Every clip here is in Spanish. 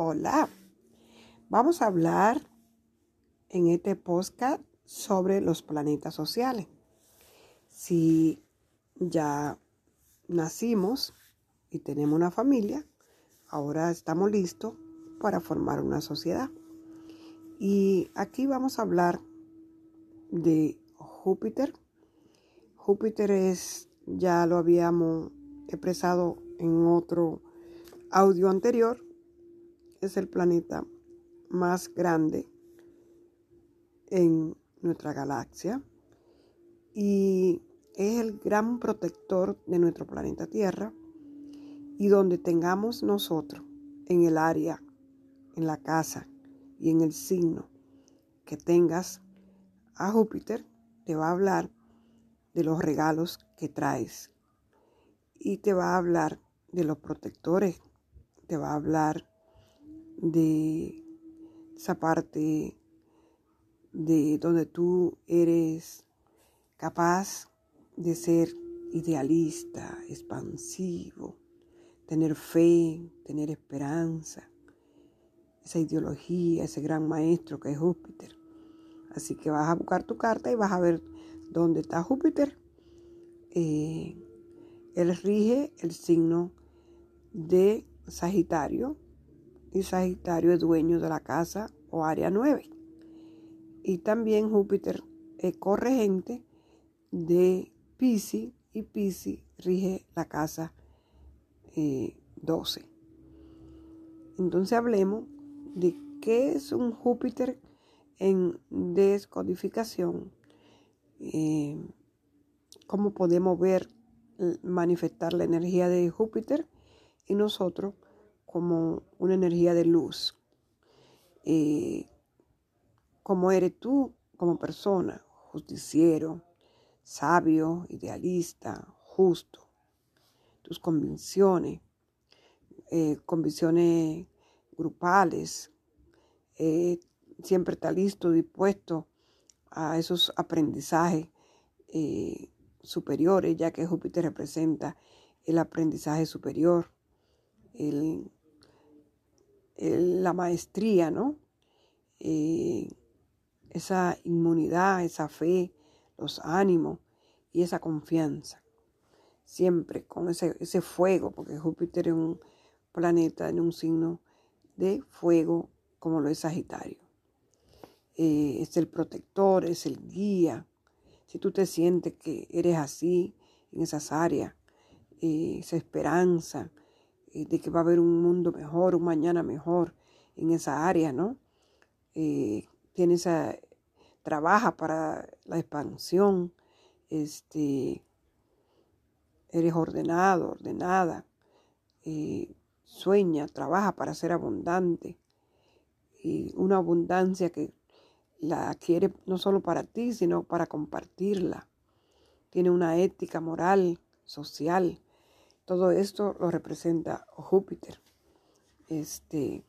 Hola, vamos a hablar en este podcast sobre los planetas sociales. Si ya nacimos y tenemos una familia, ahora estamos listos para formar una sociedad. Y aquí vamos a hablar de Júpiter. Júpiter es, ya lo habíamos expresado en otro audio anterior, es el planeta más grande en nuestra galaxia y es el gran protector de nuestro planeta Tierra y donde tengamos nosotros en el área, en la casa y en el signo que tengas a Júpiter, te va a hablar de los regalos que traes y te va a hablar de los protectores, te va a hablar de esa parte de donde tú eres capaz de ser idealista, expansivo, tener fe, tener esperanza, esa ideología, ese gran maestro que es Júpiter. Así que vas a buscar tu carta y vas a ver dónde está Júpiter. Eh, él rige el signo de Sagitario y Sagitario es dueño de la casa o área 9. Y también Júpiter es corregente de Pisces y Pisces rige la casa 12. Eh, Entonces hablemos de qué es un Júpiter en descodificación, eh, cómo podemos ver, manifestar la energía de Júpiter y nosotros como una energía de luz. Eh, como eres tú como persona, justiciero, sabio, idealista, justo, tus convicciones, eh, convicciones grupales, eh, siempre está listo, dispuesto a esos aprendizajes superiores, ya que Júpiter representa el aprendizaje superior, el la maestría, ¿no? Eh, esa inmunidad, esa fe, los ánimos y esa confianza. Siempre con ese, ese fuego, porque Júpiter es un planeta en un signo de fuego como lo es Sagitario. Eh, es el protector, es el guía. Si tú te sientes que eres así en esas áreas, eh, esa esperanza, de que va a haber un mundo mejor, un mañana mejor en esa área, ¿no? Eh, tienes a, trabaja para la expansión, este, eres ordenado, ordenada, eh, sueña, trabaja para ser abundante y una abundancia que la quiere no solo para ti, sino para compartirla. Tiene una ética moral, social, todo esto lo representa Júpiter. Este,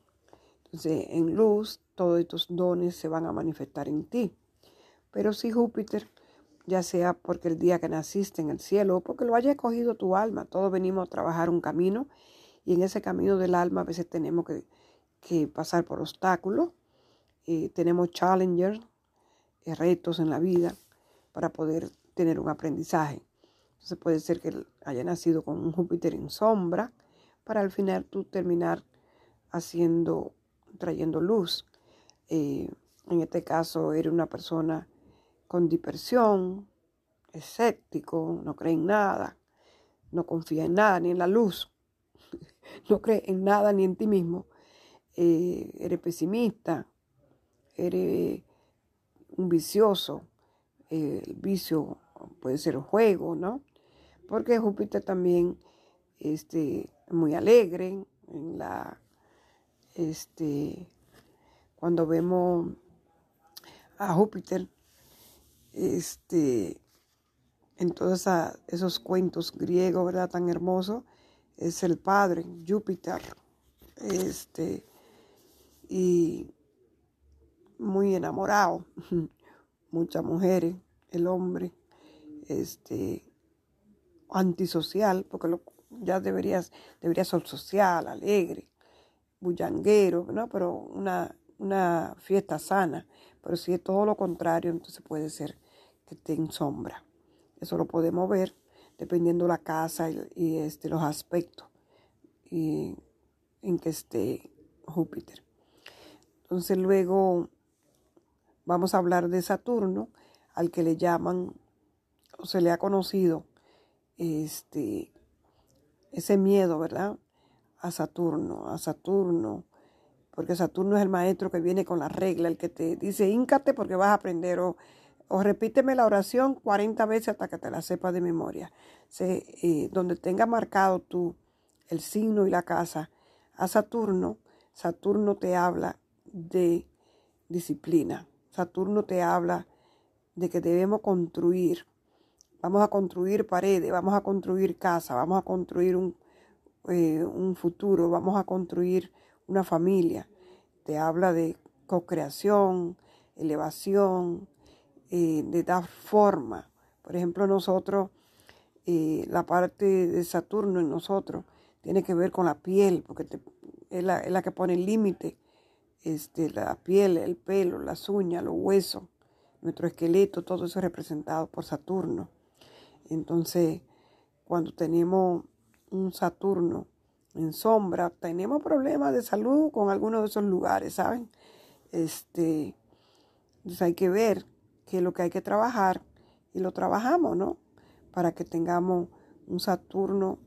entonces, en luz, todos estos dones se van a manifestar en ti. Pero si Júpiter, ya sea porque el día que naciste en el cielo o porque lo haya cogido tu alma, todos venimos a trabajar un camino y en ese camino del alma a veces tenemos que, pasar por obstáculos, eh, tenemos challengers, eh, retos en la vida para poder tener un aprendizaje. Entonces puede ser que haya nacido con un Júpiter en sombra para al final tú terminar haciendo, trayendo luz. Eh, en este caso eres una persona con dispersión, escéptico, no cree en nada, no confía en nada ni en la luz, no cree en nada ni en ti mismo. Eh, eres pesimista, eres un vicioso, eh, el vicio puede ser juego, ¿no? Porque Júpiter también este, muy alegre en la este cuando vemos a Júpiter este en todos esos cuentos griegos verdad tan hermosos es el padre Júpiter este y muy enamorado muchas mujeres el hombre este antisocial, porque ya deberías, debería ser social, alegre, bullanguero, ¿no? Pero una, una fiesta sana. Pero si es todo lo contrario, entonces puede ser que esté en sombra. Eso lo podemos ver dependiendo la casa y, este, los aspectos en que esté Júpiter. Entonces luego vamos a hablar de Saturno, al que le llaman, o se le ha conocido, este, ese miedo, ¿verdad? A Saturno, a Saturno, porque Saturno es el maestro que viene con la regla, el que te dice, íncate porque vas a aprender, o, o repíteme la oración 40 veces hasta que te la sepas de memoria. Se, eh, donde tenga marcado tú el signo y la casa a Saturno, Saturno te habla de disciplina. Saturno te habla de que debemos construir. Vamos a construir paredes, vamos a construir casa, vamos a construir un, eh, un futuro, vamos a construir una familia. Te habla de co-creación, elevación, eh, de dar forma. Por ejemplo, nosotros, eh, la parte de Saturno en nosotros tiene que ver con la piel, porque es, la, es, la, que pone el límite. Este, la piel, el pelo, las uñas, los huesos, nuestro esqueleto, todo eso es representado por Saturno. Entonces, cuando tenemos un Saturno en sombra, tenemos problemas de salud con algunos de esos lugares, ¿saben? Este, entonces hay que ver qué es lo que hay que trabajar y lo trabajamos, ¿no? Para que tengamos un Saturno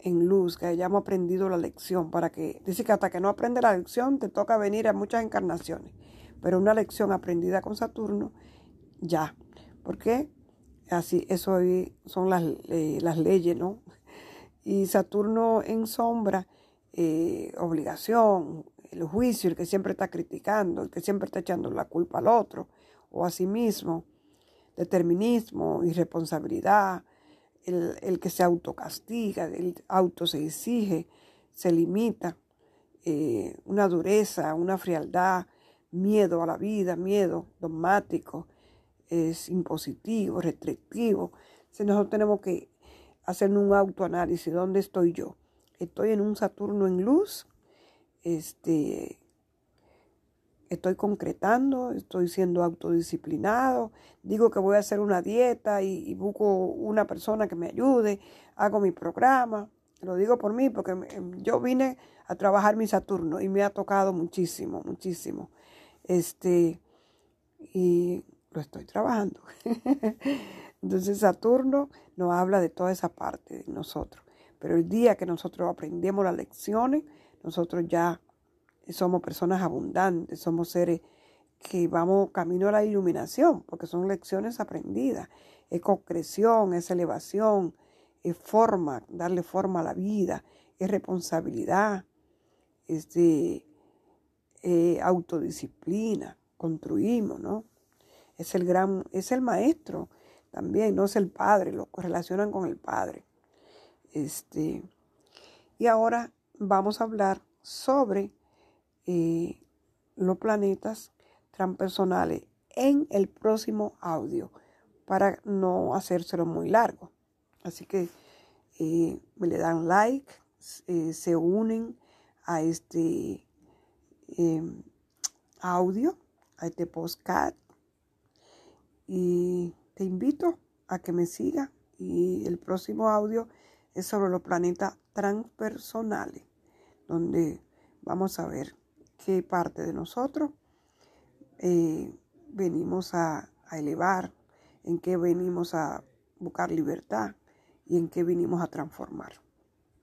en luz, que hayamos aprendido la lección, para que, dice que hasta que no aprende la lección te toca venir a muchas encarnaciones, pero una lección aprendida con Saturno, ya. ¿Por qué? Así, eso son las, eh, las leyes, ¿no? Y Saturno en sombra, eh, obligación, el juicio, el que siempre está criticando, el que siempre está echando la culpa al otro o a sí mismo, determinismo, irresponsabilidad, el, el que se autocastiga, el auto se exige, se limita, eh, una dureza, una frialdad, miedo a la vida, miedo dogmático, es impositivo, restrictivo. Si nosotros tenemos que hacer un autoanálisis, ¿dónde estoy yo? Estoy en un Saturno en luz, este, estoy concretando, estoy siendo autodisciplinado, digo que voy a hacer una dieta y, busco una persona que me ayude, hago mi programa, lo digo por mí porque yo vine a trabajar mi Saturno y me ha tocado muchísimo, muchísimo. Este, y lo estoy trabajando. Entonces Saturno nos habla de toda esa parte de nosotros. Pero el día que nosotros aprendemos las lecciones, nosotros ya somos personas abundantes, somos seres que vamos camino a la iluminación, porque son lecciones aprendidas. Es concreción, es elevación, es forma, darle forma a la vida, es responsabilidad, es de autodisciplina, construimos, ¿no? Es el gran, es el maestro también, no es el padre, lo correlacionan con el padre. Este, y ahora vamos a hablar sobre eh, los planetas transpersonales en el próximo audio para no hacérselo muy largo. Así que eh, me le dan like, eh, se unen a este em, audio, a este postcard y te invito a que me siga y el próximo audio es sobre los planetas transpersonales, donde vamos a ver qué parte de nosotros eh, venimos a, a elevar, en qué venimos a buscar libertad y en qué venimos a transformar.